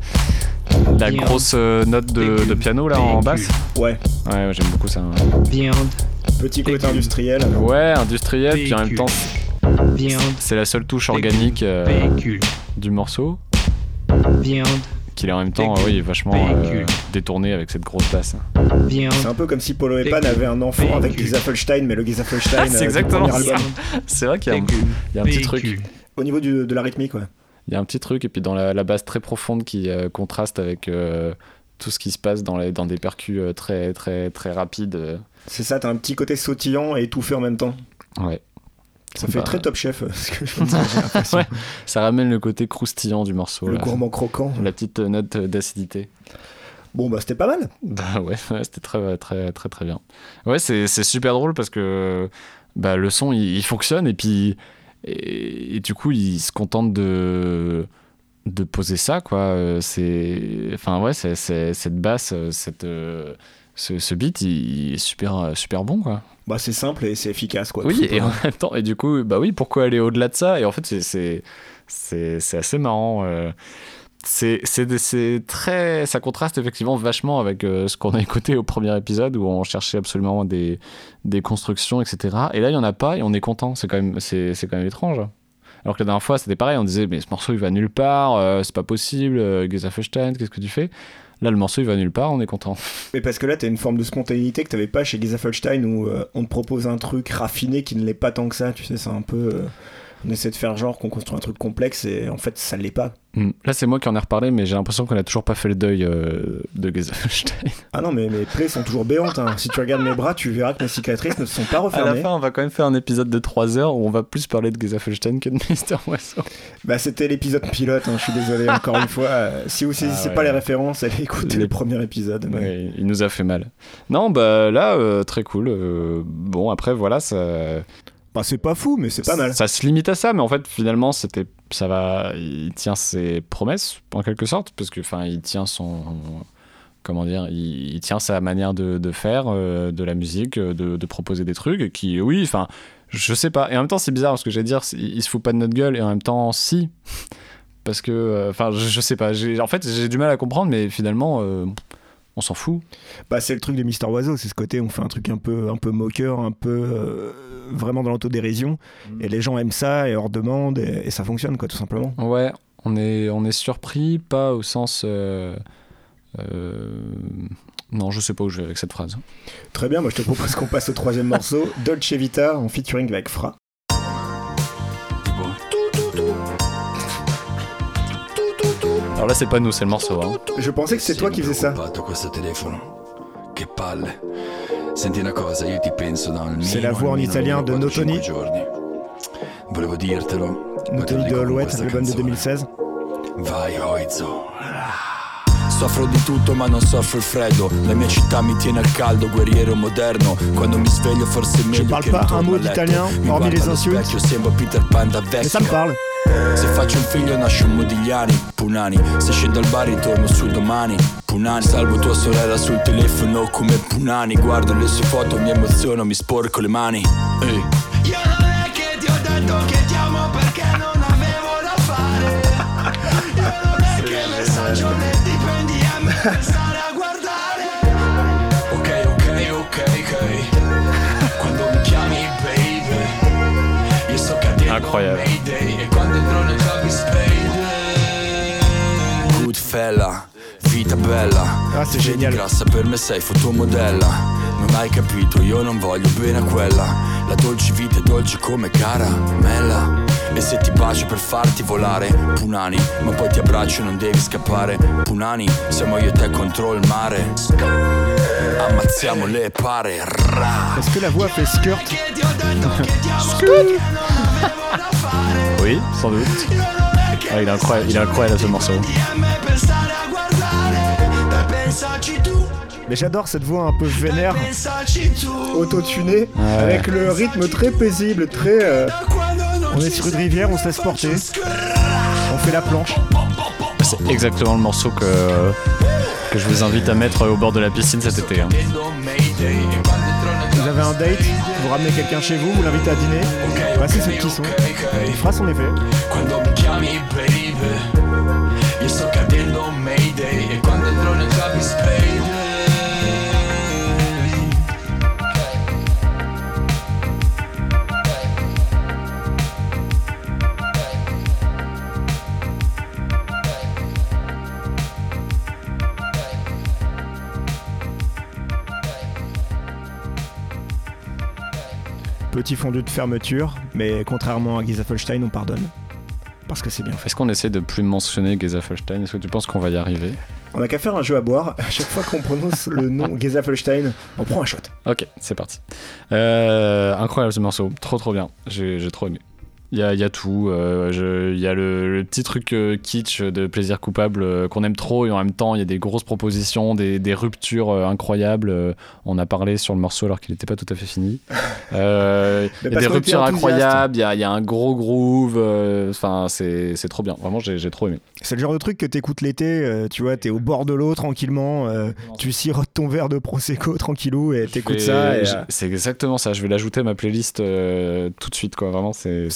la Viande. grosse euh, note de, Légumes. de piano là en Véhicule. basse. Ouais, Ouais, j'aime beaucoup ça. Viande, petit côté Légumes. industriel. Ouais, industriel, puis en même Véhicule. temps, viande, c'est la seule touche Légumes. organique euh, véhicule. du morceau, Viande, qu'il est en même temps, oui, vachement euh, détourné avec cette grosse basse. C'est un peu comme si Polo et Pan avaient un enfant avec Véhicule. Gisafelstein, mais le Gisafelstein. C'est euh, du exactement ça. C'est vrai qu'il y a un, légumes, il y a un petit truc. Au niveau du- de la rythmique, ouais. Il y a un petit truc, et puis dans la, la basse très profonde qui euh, contraste avec euh, tout ce qui se passe dans, les, dans des percus euh, très, très, très rapides. C'est ça, t'as un petit côté sautillant et étouffé en même temps. Ouais. Ça fait Bah, très top chef, euh, ce que je dire. Ouais. Ça ramène le côté croustillant du morceau. Le là. gourmand croquant. La petite note d'acidité. Bon, bah c'était pas mal. Bah ouais, ouais, c'était très, très, très, très bien. Ouais, c'est super drôle parce que bah, le son il, il fonctionne et puis et, et du coup il se contente de de poser ça, quoi. Euh, c'est, enfin ouais, c'est, cette basse, euh, cette, ce, ce beat, il, il est super, euh, super bon, quoi. Bah, c'est simple et c'est efficace, quoi. Oui, et en même temps, et du coup, bah oui, pourquoi aller au-delà de ça? Et en fait, c'est, c'est, c'est, c'est assez marrant. euh. C'est, très, ça contraste effectivement vachement avec euh, ce qu'on a écouté au premier épisode où on cherchait absolument des, des constructions, etc. Et là, il y en a pas et on est content. C'est quand même, c'est, quand même étrange. Alors que la dernière fois, c'était pareil, on disait, mais ce morceau, il va nulle part, euh, c'est pas possible, euh, qu'est-ce que tu fais? Là, le morceau, il va nulle part, on est content. Mais parce que là, t'as une forme de spontanéité que t'avais pas chez Gesaffelstein où euh, on te propose un truc raffiné qui ne l'est pas tant que ça. Tu sais, c'est un peu. euh, on essaie de faire genre qu'on construit un truc complexe et en fait, ça l'est pas. Hmm. Là, c'est moi qui en ai reparlé, mais j'ai l'impression qu'on a toujours pas fait le deuil euh, de Gesaffelstein. Ah non, mais mes plaies sont toujours béantes. hein. Si tu regardes mes bras, tu verras que mes cicatrices ne se sont pas À la refermées. fin, on va quand même faire un épisode de 3 heures où on va plus parler de Gesaffelstein que de Mister Oiseau. Bah, c'était l'épisode pilote, hein, je suis désolé encore une fois. Euh, si vous saisissez Ah ouais. pas les références, allez écouter Les- le premier épisode. mais- Ouais, il nous a fait mal. Non, bah là, euh, très cool. Euh, bon, après, voilà, ça, Bah, c'est pas fou, mais c'est pas mal. ça se limite à ça, mais en fait, finalement, c'était, ça va, il tient ses promesses en quelque sorte, parce que, enfin, il tient son, comment dire, il, tient sa manière de, faire euh, de la musique, euh, de, proposer des trucs, qui, oui, enfin, je sais pas. Et en même temps, c'est bizarre parce que j'allais dire, il, se fout pas de notre gueule, et en même temps, si. Parce que, euh, enfin, je, je sais pas. En fait, j'ai du mal à comprendre, mais finalement, on s'en fout. Bah, c'est le truc de Mister Oiseau, c'est ce côté, on fait un truc un peu, un peu moqueur, un peu euh, vraiment dans l'autodérision. Et les gens aiment ça et leur demandent et, et ça fonctionne, quoi, tout simplement. Ouais, on est, on est surpris, pas au sens. euh, euh, non, je sais pas où je vais avec cette phrase. Très bien, moi je te propose qu'on passe au troisième morceau, Dolce Vita en featuring avec Fra. Alors là, c'est pas nous, c'est le morceau. Hein. Je pensais que c'est toi qui faisais ça. preoccupato questo telefono. Che palle. Senti una cosa, io ti penso da almeno C'est la voix en italien de 4-5 Notoni. Notoni de Alouette, l'album de canzone. 2016. Vai Oizo Soffro di tutto ma non soffro il freddo La mia città mi tiene al caldo, guerriero moderno Quando mi sveglio forse è meglio parle che pas un ritorno mot a letto. d'italien, Mi hormis guardo les allo insultes. specchio, sembro Peter Pan da Mais ça me vecchio parle. Se faccio un figlio nasce un Modigliani, Punani. Se scendo al bar ritorno su domani, Punani. Salvo tua sorella sul telefono come Punani. Guardo le sue foto, mi emoziono, mi sporco le mani. Ehi. Io non è che ti ho detto che ti amo perché non avevo da fare. Io non è che il messaggio ne dipendi a me pensare a guardare. Ok, ok, ok, ok. Quando mi chiami baby Io sto cadendo Incroyable. Mayday E Goodfella, vita bella. Ah, Vedi génial. grassa per me sei fotomodella. Non hai capito, io non voglio bene a quella. La dolce vita è dolce come caramella E se ti bacio per farti volare Punani, ma poi ti abbraccio e non devi scappare Punani, siamo io e te contro il mare. Ammazziamo le pare Ra. Est-ce que la voix fait skirt Che ti ho detto che ti amo perché non avevo da fare? Oui, sans doute. Ah, il est incroyable, il est incroyable ce morceau. Mais j'adore cette voix un peu vénère, auto-tunée, avec le rythme très paisible, très. euh, on est sur une rivière, on se laisse porter, on fait la planche. C'est exactement le morceau que, que je vous invite à mettre au bord de la piscine cet été. hein. Vous avez un date, vous ramenez quelqu'un chez vous, vous l'invitez à dîner, passez ce petit son, il fera son effet. Petit fondu de fermeture, mais contrairement à Gesaffelstein, on pardonne. Parce que c'est bien fait. Est-ce qu'on essaie de plus mentionner Gesaffelstein Est-ce que tu penses qu'on va y arriver? On a qu'à faire un jeu à boire. À chaque fois qu'on prononce le nom Gesaffelstein, on prend un shot. Ok, c'est parti. Euh, incroyable ce morceau, trop trop bien. J'ai j'ai trop aimé. Il y a, il y a tout. euh, Il y a le, le petit truc euh, kitsch de plaisir coupable euh, qu'on aime trop et en même temps il y a des grosses propositions, des, des ruptures euh, incroyables. Euh, on a parlé sur le morceau alors qu'il n'était pas tout à fait fini. Euh, il y a des ruptures incroyables, il y a, il y a un gros groove. euh, Enfin, c'est c'est trop bien. Vraiment, j'ai trop aimé. C'est le genre de truc que t'écoutes l'été, euh, tu vois, t'es au bord de l'eau tranquillement, euh, tu sirotes ton verre de Prosecco tranquillou et t'écoutes ça. euh, C'est exactement ça. Je vais l'ajouter à ma playlist euh, tout de suite, quoi. Vraiment, c'est.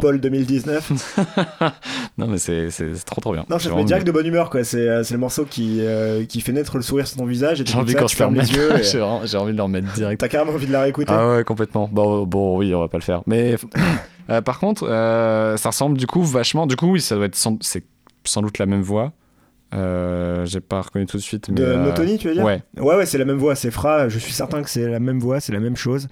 Paul 2019. Non, mais c'est trop trop bien. Non, ça te met vraiment direct de bonne humeur, quoi. C'est euh, c'est le morceau qui, euh, qui fait naître le sourire sur ton visage et J'ai envie quand je ferme les yeux. et J'ai envie de le remettre direct. T'as carrément envie de la réécouter. Ah ouais, complètement. Bon, bon, oui, on va pas le faire. Mais euh, par contre, euh, ça ressemble du coup vachement. Du coup, oui, ça doit être sans, c'est sans doute la même voix. Euh, J'ai pas reconnu tout de suite. Mais, De euh, Notoni, tu veux dire? Ouais. Ouais, ouais, c'est la même voix, c'est Fra. Je suis certain que c'est la même voix, c'est la même chose.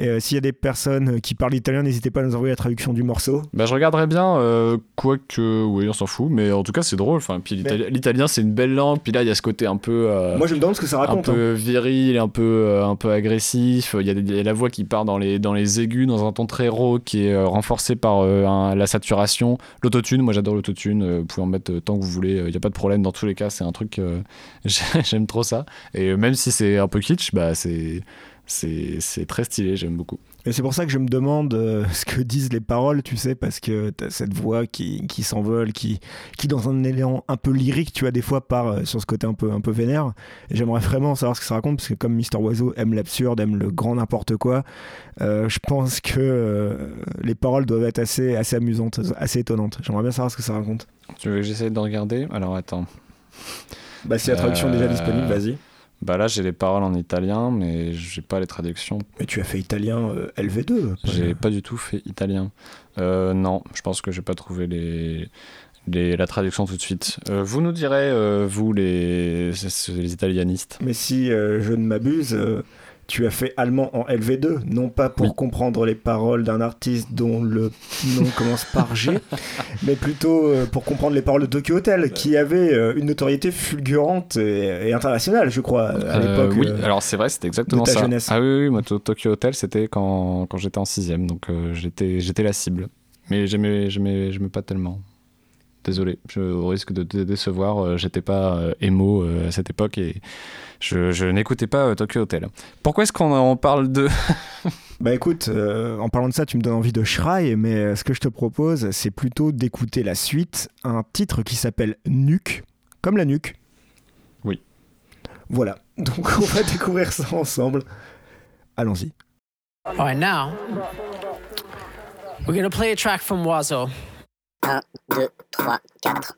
Et euh, s'il y a des personnes qui parlent italien, n'hésitez pas à nous envoyer la traduction du morceau. Bah, je regarderais bien, euh, quoique, oui, on s'en fout, mais en tout cas, c'est drôle. Enfin, puis l'itali- l'italien, c'est une belle langue. Puis là, il y a ce côté un peu. euh, Moi, je me demande ce que ça un raconte. hein. peu viril, un peu, euh, un peu agressif. Il y, a des- il y a la voix qui part dans les, dans les aigus, dans un ton très rauque, qui est euh, renforcé par euh, un- la saturation. L'autotune, moi j'adore l'autotune. vous pouvez en mettre tant que vous voulez. Il n'y a pas de problème. Dans tous les cas, c'est un truc. euh, j'ai- J'aime trop ça. Et même si c'est un peu kitsch, bah, c'est. C'est très stylé, j'aime beaucoup. Et c'est pour ça que je me demande euh, ce que disent les paroles, tu sais, parce que t'as cette voix qui, qui s'envole, qui, qui dans un élan un peu lyrique, tu vois, des fois part euh, sur ce côté un peu, un peu vénère. Et j'aimerais vraiment savoir ce que ça raconte, parce que comme Mister Oiseau aime l'absurde, aime le grand n'importe quoi, euh, je pense que euh, les paroles doivent être assez, assez amusantes, assez étonnantes. J'aimerais bien savoir ce que ça raconte. Tu veux que j'essaie de regarder? Alors attends. Bah, si la traduction est déjà disponible, vas-y. Bah là, j'ai les paroles en italien, mais j'ai pas les traductions. Mais tu as fait italien euh, LV2. J'ai pas du tout fait italien. Euh, non, je pense que j'ai pas trouvé les, les- la traduction tout de suite. Euh, vous nous direz, euh, vous les, les italianistes. Mais si je ne m'abuse, tu as fait allemand en LV2, non pas pour Oui. comprendre les paroles d'un artiste dont le nom commence par G, mais plutôt euh, pour comprendre les paroles de Tokyo Hotel, qui avait euh, une notoriété fulgurante et, et internationale, je crois, à Euh, l'époque. oui, alors c'est vrai, c'était exactement ta ça. jeunesse. Ah oui, oui, moi, To- Tokyo Hotel, c'était quand, quand j'étais en sixième, donc j'étais j'étais la cible. Mais j'aimais j'aimais j'aimais pas tellement. Désolé, je au risque de te décevoir, euh, j'étais pas euh, émo euh, à cette époque et je, je n'écoutais pas euh, Tokyo Hotel. Pourquoi est-ce qu'on en parle de Bah écoute, euh, en parlant de ça, tu me donnes envie de Shrai, mais euh, ce que je te propose, c'est plutôt d'écouter la suite, un titre qui s'appelle Nuque, comme la nuque. Oui. Voilà, donc on va découvrir ça ensemble. Allons-y. All right, now we're gonna play a track from Wazo. 1, 2, 3, 4.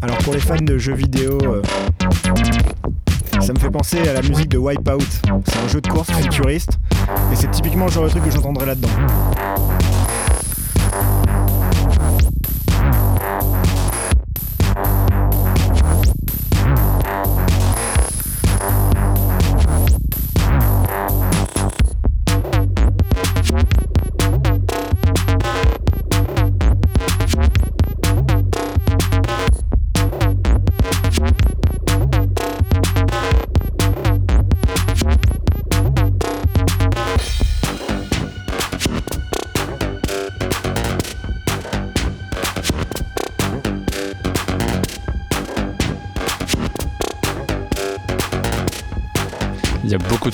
Alors pour les fans de jeux vidéo, à la musique de Wipeout. C'est un jeu de course futuriste, et c'est typiquement le genre de truc que j'entendrais là-dedans.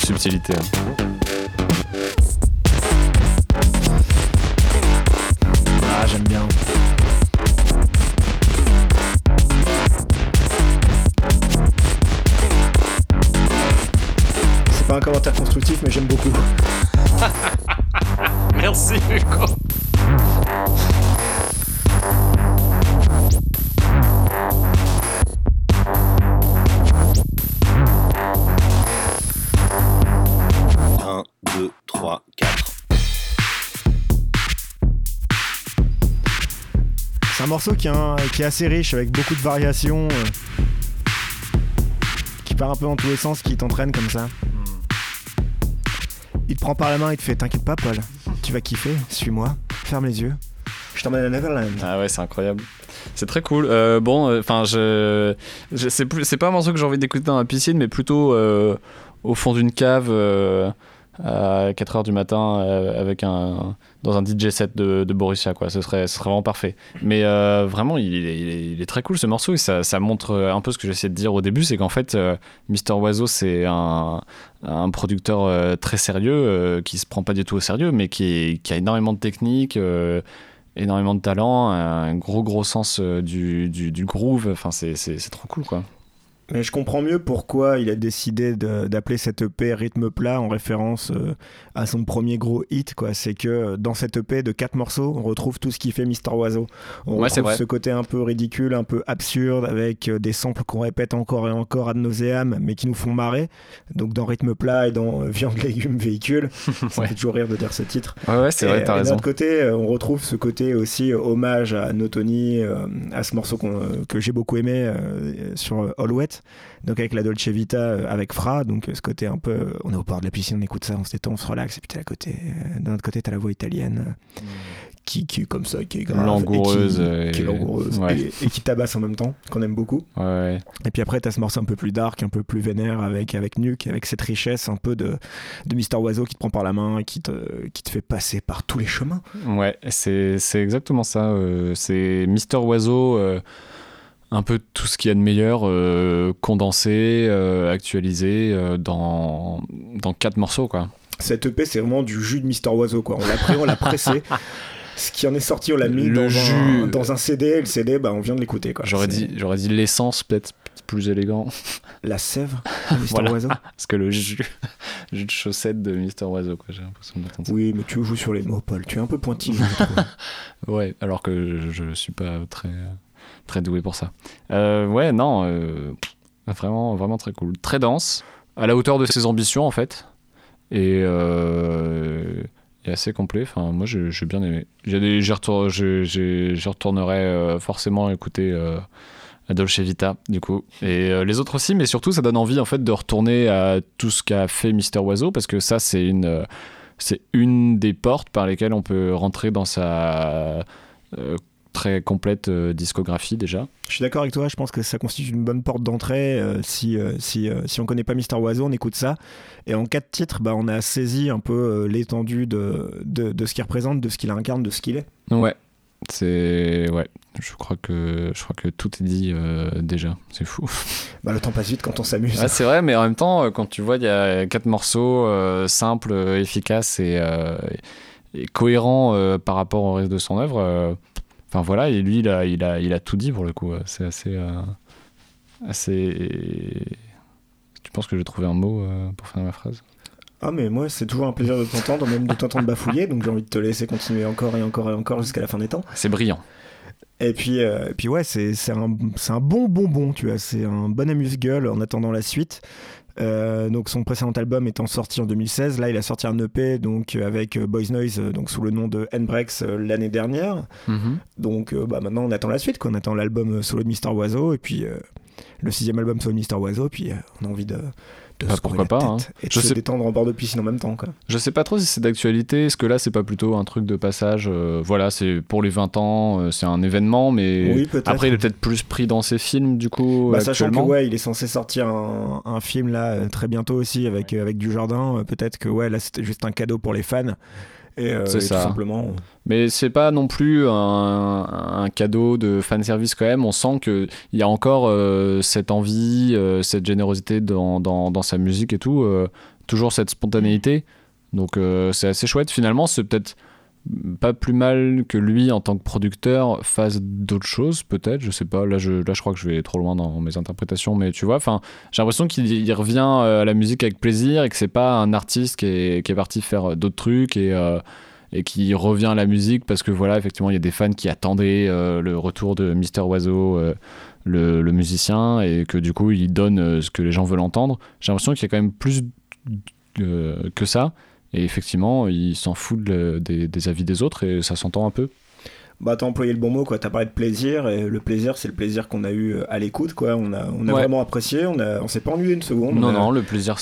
Subtilité. hein. Un morceau qui est, un- qui est assez riche, avec beaucoup de variations. euh. qui part un peu dans tous les sens, qui t'entraîne comme ça. Il te prend par la main, il te fait T'inquiète pas, Paul, tu vas kiffer, suis-moi, ferme les yeux. Je t'emmène à Neverland. Ah ouais, c'est incroyable. C'est très cool. Euh, bon, enfin, je, je c'est pas un morceau que j'ai envie d'écouter dans la piscine, mais plutôt euh, au fond d'une cave euh, à 4h du matin euh, avec un dans un DJ set de, de Borussia quoi. Ce serait, ce serait vraiment parfait. Mais euh, vraiment, il est, très cool ce morceau et ça, montre un peu ce que j'essayais de dire au début, c'est qu'en fait, euh, Mister Oiseau c'est un, un producteur euh, très sérieux euh, qui se prend pas du tout au sérieux, mais qui, a énormément de technique. euh, énormément de talent, un gros gros sens euh, du, groove, enfin c'est trop cool quoi. Mais je comprends mieux pourquoi il a décidé d'appeler cette EP rythme plat en référence euh, à son premier gros hit. quoi. C'est que euh, dans cette EP de quatre morceaux, on retrouve tout ce qui fait Mister Oiseau. On Ouais, retrouve ce côté un peu ridicule, un peu absurde, avec euh, des samples qu'on répète encore et encore ad nauseam, mais qui nous font marrer. Donc dans rythme plat et dans euh, viande, légumes, véhicule, ça Ouais. fait toujours rire de dire ce titre. Ouais, ouais, c'est vrai, t'as raison. D'un autre côté, on retrouve ce côté aussi hommage à Notoni, euh, à ce morceau que j'ai beaucoup aimé sur All Wet, donc avec la Dolce Vita, euh, avec Fra, donc euh, ce côté un peu, euh, on est au bord de la piscine, on écoute ça, on se détend, on se relaxe, et puis t'as la côté, d'un autre côté, t'as la voix italienne. euh, Qui, qui est comme ça, qui est grave, Langoureuse, et qui, qui est langoureuse, ouais. et, et qui tabasse en même temps, qu'on aime beaucoup. Ouais, ouais. Et puis après, t'as ce morceau un peu plus dark, un peu plus vénère avec, avec Nuke, avec cette richesse un peu de, de Mister Oiseau qui te prend par la main et qui te, qui te fait passer par tous les chemins. Ouais, c'est, c'est exactement ça. euh, c'est Mister Oiseau, euh, un peu tout ce qu'il y a de meilleur, euh, condensé, euh, actualisé euh, dans, dans quatre morceaux quoi. Cette EP, c'est vraiment du jus de Mister Oiseau, quoi. On l'a pris, on l'a pressé. Ce qui en est sorti, on l'a mis dans, jus. Un, dans un CD. Et le CD, bah, on vient de l'écouter. J'aurais dit, j'aurais dit l'essence peut-être plus élégant. La sève de Mister Voilà. Oiseau. Parce que le jus, jus de chaussette de Mister Oiseau, quoi, j'ai l'impression d'entendre. Oui, mais tu joues sur les mots, Paul. Tu es un peu pointilleux. Ouais, alors que je, je suis pas très, très doué pour ça. Euh, ouais, non, euh, vraiment, vraiment très cool. Très dense, à la hauteur de ses ambitions en fait. Et, euh, et assez complet. Enfin, moi, j'ai bien aimé. J'ai retour- retournerai forcément écouter Dolce Vita, du coup. Et euh, les autres aussi, mais surtout, ça donne envie en fait de retourner à tout ce qu'a fait Mister Oiseau, parce que ça, c'est une. euh, c'est une des portes par lesquelles on peut rentrer dans sa euh, très complète euh, discographie déjà. Je suis d'accord avec toi. Je pense que ça constitue une bonne porte d'entrée. euh, si, euh, si, si on connaît pas Mister Oiseau, on écoute ça. Et en quatre titres, bah, on a saisi un peu l'étendue de, de, de ce qu'il représente, de ce qu'il incarne, de ce qu'il est. Ouais, c'est ouais. Je crois que je crois que tout est dit euh, déjà. C'est fou. Bah, le temps passe vite quand on s'amuse. Ouais, c'est vrai, mais en même temps, quand tu vois, il y a quatre morceaux euh, simples, efficaces et, euh, et cohérents par rapport au reste de son œuvre. Enfin voilà, et lui, il a, il a, il a tout dit pour le coup. C'est assez, euh, assez. Tu penses que j'ai trouvé un mot euh, pour finir ma phrase? Ah mais moi c'est toujours un plaisir de t'entendre, même de t'entendre bafouiller, donc j'ai envie de te laisser continuer encore et encore et encore jusqu'à la fin des temps. C'est brillant. Et puis, euh, et puis ouais, c'est un, un bon bonbon, tu vois, c'est un bon amuse-gueule en attendant la suite. Euh, donc son précédent album étant sorti en 2016, là il a sorti un EP donc euh, avec euh, Boys Noise donc sous le nom de euh, l'année dernière. Mhm. Donc bah, maintenant on attend la suite, quoi. on attend l'album solo de Mister Oiseau et puis le sixième album solo de Mister Oiseau, puis on a envie de, de Bah, se courir pourquoi la pas, tête hein. et de Je se sais- détendre en bord de piscine en même temps. Quoi. Je sais pas trop si c'est d'actualité, est-ce que là c'est pas plutôt un truc de passage euh, Voilà, c'est pour les 20 ans, euh, c'est un événement, mais Oui, après il est peut-être plus pris dans ses films du coup Bah, sachant que ouais, il est censé sortir un, un film là euh, très bientôt aussi avec avec du jardin. Peut-être que ouais, là c'était juste un cadeau pour les fans. Et, euh, C'est et ça. tout simplement. Mais c'est pas non plus un, un cadeau de fanservice quand même. On sent qu'il y a encore euh, cette envie, euh, cette générosité dans, dans, dans sa musique et tout. euh, toujours cette spontanéité. Donc c'est assez chouette. Finalement, c'est peut-être pas plus mal que lui en tant que producteur fasse d'autres choses peut-être je sais pas. Là je là je crois que je vais trop loin dans mes interprétations mais tu vois j'ai l'impression qu'il il revient euh, à la musique avec plaisir et que c'est pas un artiste qui est, qui est parti faire d'autres trucs et euh, et qui revient à la musique parce que voilà effectivement il y a des fans qui attendaient euh, le retour de Mister Oiseau euh, le, le musicien et que du coup il donne euh, ce que les gens veulent entendre. J'ai l'impression qu'il y a quand même plus euh, que ça et effectivement il s'en fout de- des, des avis des autres et ça s'entend un peu Bah, t'as employé le bon mot, quoi. T'as parlé de plaisir, et le plaisir, c'est le plaisir qu'on a eu euh, à l'écoute, quoi. On a, on a Ouais. vraiment apprécié, on, a, on s'est pas ennuyé une seconde. Non, a, non, le plaisir.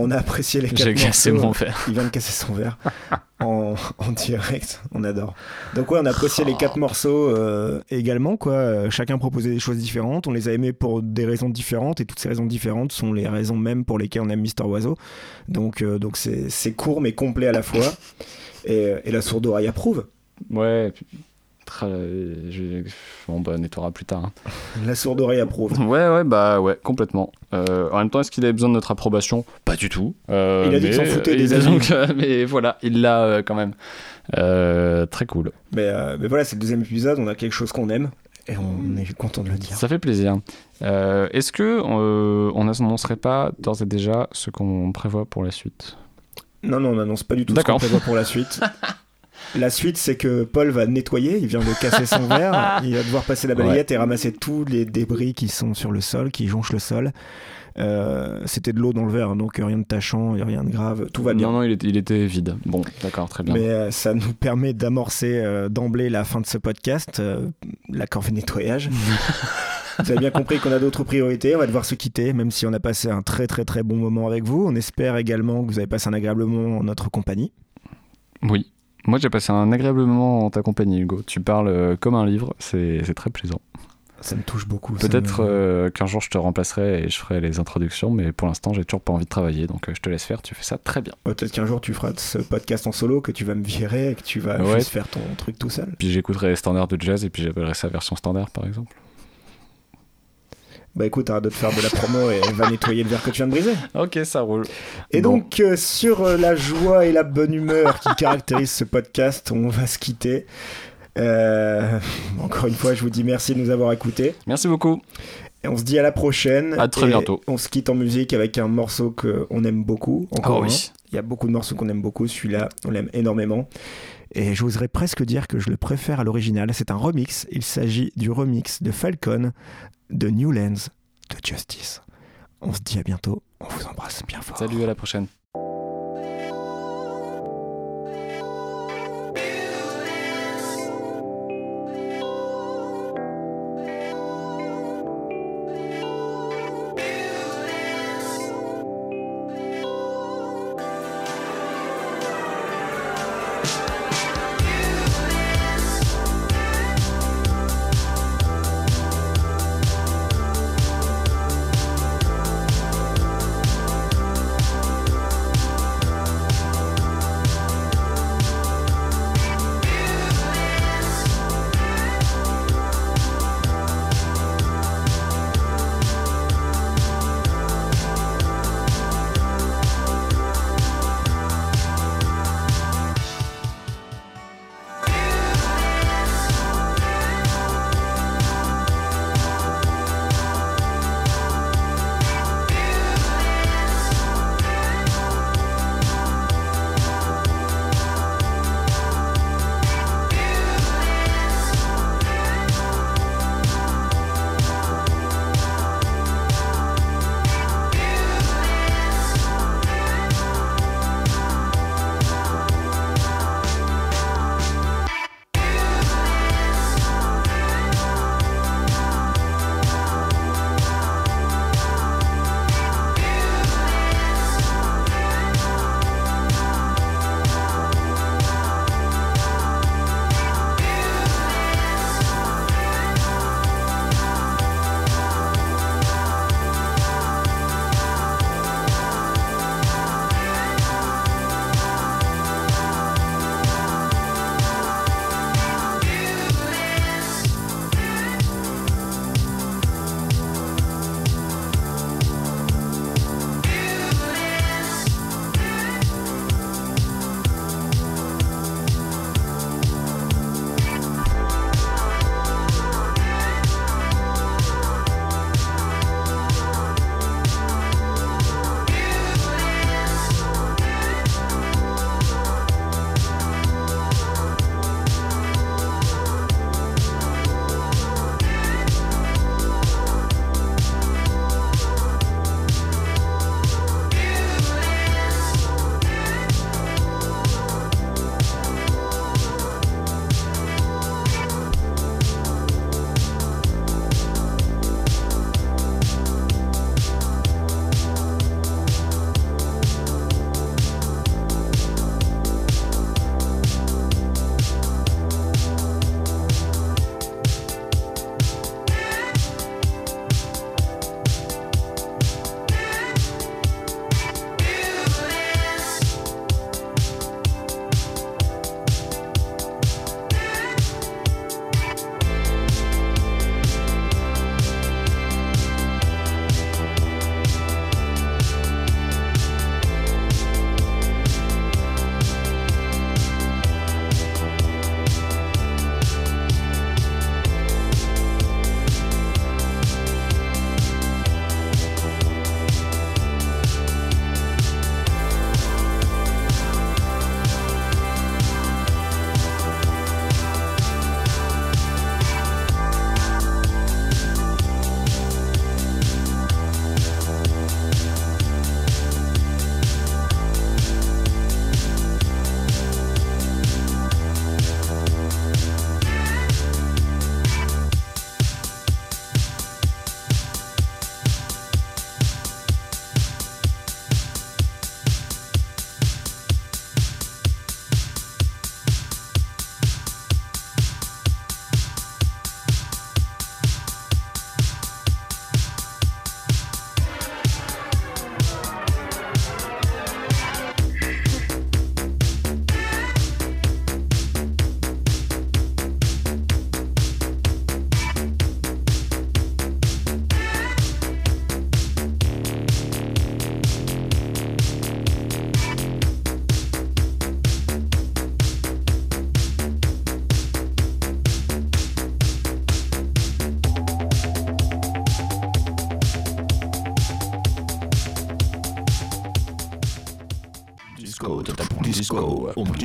On a apprécié les quatre J'ai cassé mon verre. Il vient de casser son verre en, en direct, on adore. Donc ouais, on a apprécié les quatre morceaux euh, également, quoi. Euh, Chacun proposait des choses différentes, on les a aimés pour des raisons différentes, et toutes ces raisons différentes sont les raisons même pour lesquelles on aime Mister Oiseau. Donc euh, donc c'est c'est court mais complet à la fois, et, et la sourde oreille approuve. Ouais. Je- Bon, bah, on nettoiera plus tard. hein. La sourde oreille approuve. Ouais, ouais, bah ouais, complètement. Euh, en même temps, est-ce qu'il avait besoin de notre approbation? Pas du tout. Euh, Il a dit qu'il s'en foutait des a avis. donc, euh, mais voilà, il l'a euh, quand même. Euh, très cool. Mais, euh, mais voilà, c'est le deuxième épisode, on a quelque chose qu'on aime, et on est content de le dire. Ça fait plaisir. Euh, est-ce que euh, on n'annoncerait pas d'ores et déjà ce qu'on prévoit pour la suite? Non, non, on n'annonce pas du tout ce qu'on prévoit pour la suite. La suite, c'est que Paul va nettoyer, il vient de casser son verre, il va devoir passer la balayette et ramasser tous les débris qui sont sur le sol, qui jonchent le sol. Euh, C'était de l'eau dans le verre, donc rien de tachant, rien de grave, tout va bien. Non, non, il était, il était vide. Bon, d'accord, très bien. Mais euh, ça nous permet d'amorcer euh, d'emblée la fin de ce podcast, euh, la corvée nettoyage. vous avez bien compris qu'on a d'autres priorités, on va devoir se quitter, même si on a passé un très très très bon moment avec vous. On espère également que vous avez passé un agréable moment en notre compagnie. Oui. Moi, j'ai passé un agréable moment en ta compagnie, Hugo. Tu parles euh, comme un livre, c'est très plaisant. Ça me touche beaucoup. Peut-être me- euh, qu'un jour je te remplacerai et je ferai les introductions, mais pour l'instant, j'ai toujours pas envie de travailler, donc euh, je te laisse faire. Tu fais ça très bien. Peut-être qu'un jour tu feras ce podcast en solo, que tu vas me virer et que tu vas Ouais. juste faire ton truc tout seul. Puis j'écouterai les standards de jazz et puis j'appellerai ça version standard, par exemple. Bah écoute, arrête de te faire de la promo et va nettoyer le verre que tu viens de briser. Ok, ça roule. Et Bon. donc, euh, sur euh, la joie et la bonne humeur qui caractérisent ce podcast, on va se quitter. Euh, encore une fois, je vous dis merci de nous avoir écoutés. Merci beaucoup. Et on se dit à la prochaine. À très Et bientôt. On se quitte en musique avec un morceau qu'on aime beaucoup. Encore Oh oui. Il y a beaucoup de morceaux qu'on aime beaucoup. Celui-là, on l'aime énormément. Et j'oserais presque dire que je le préfère à l'original. C'est un remix. Il s'agit du remix de Falcon de Newlands de Justice. On se dit à bientôt. On vous embrasse bien fort. Salut, à la prochaine.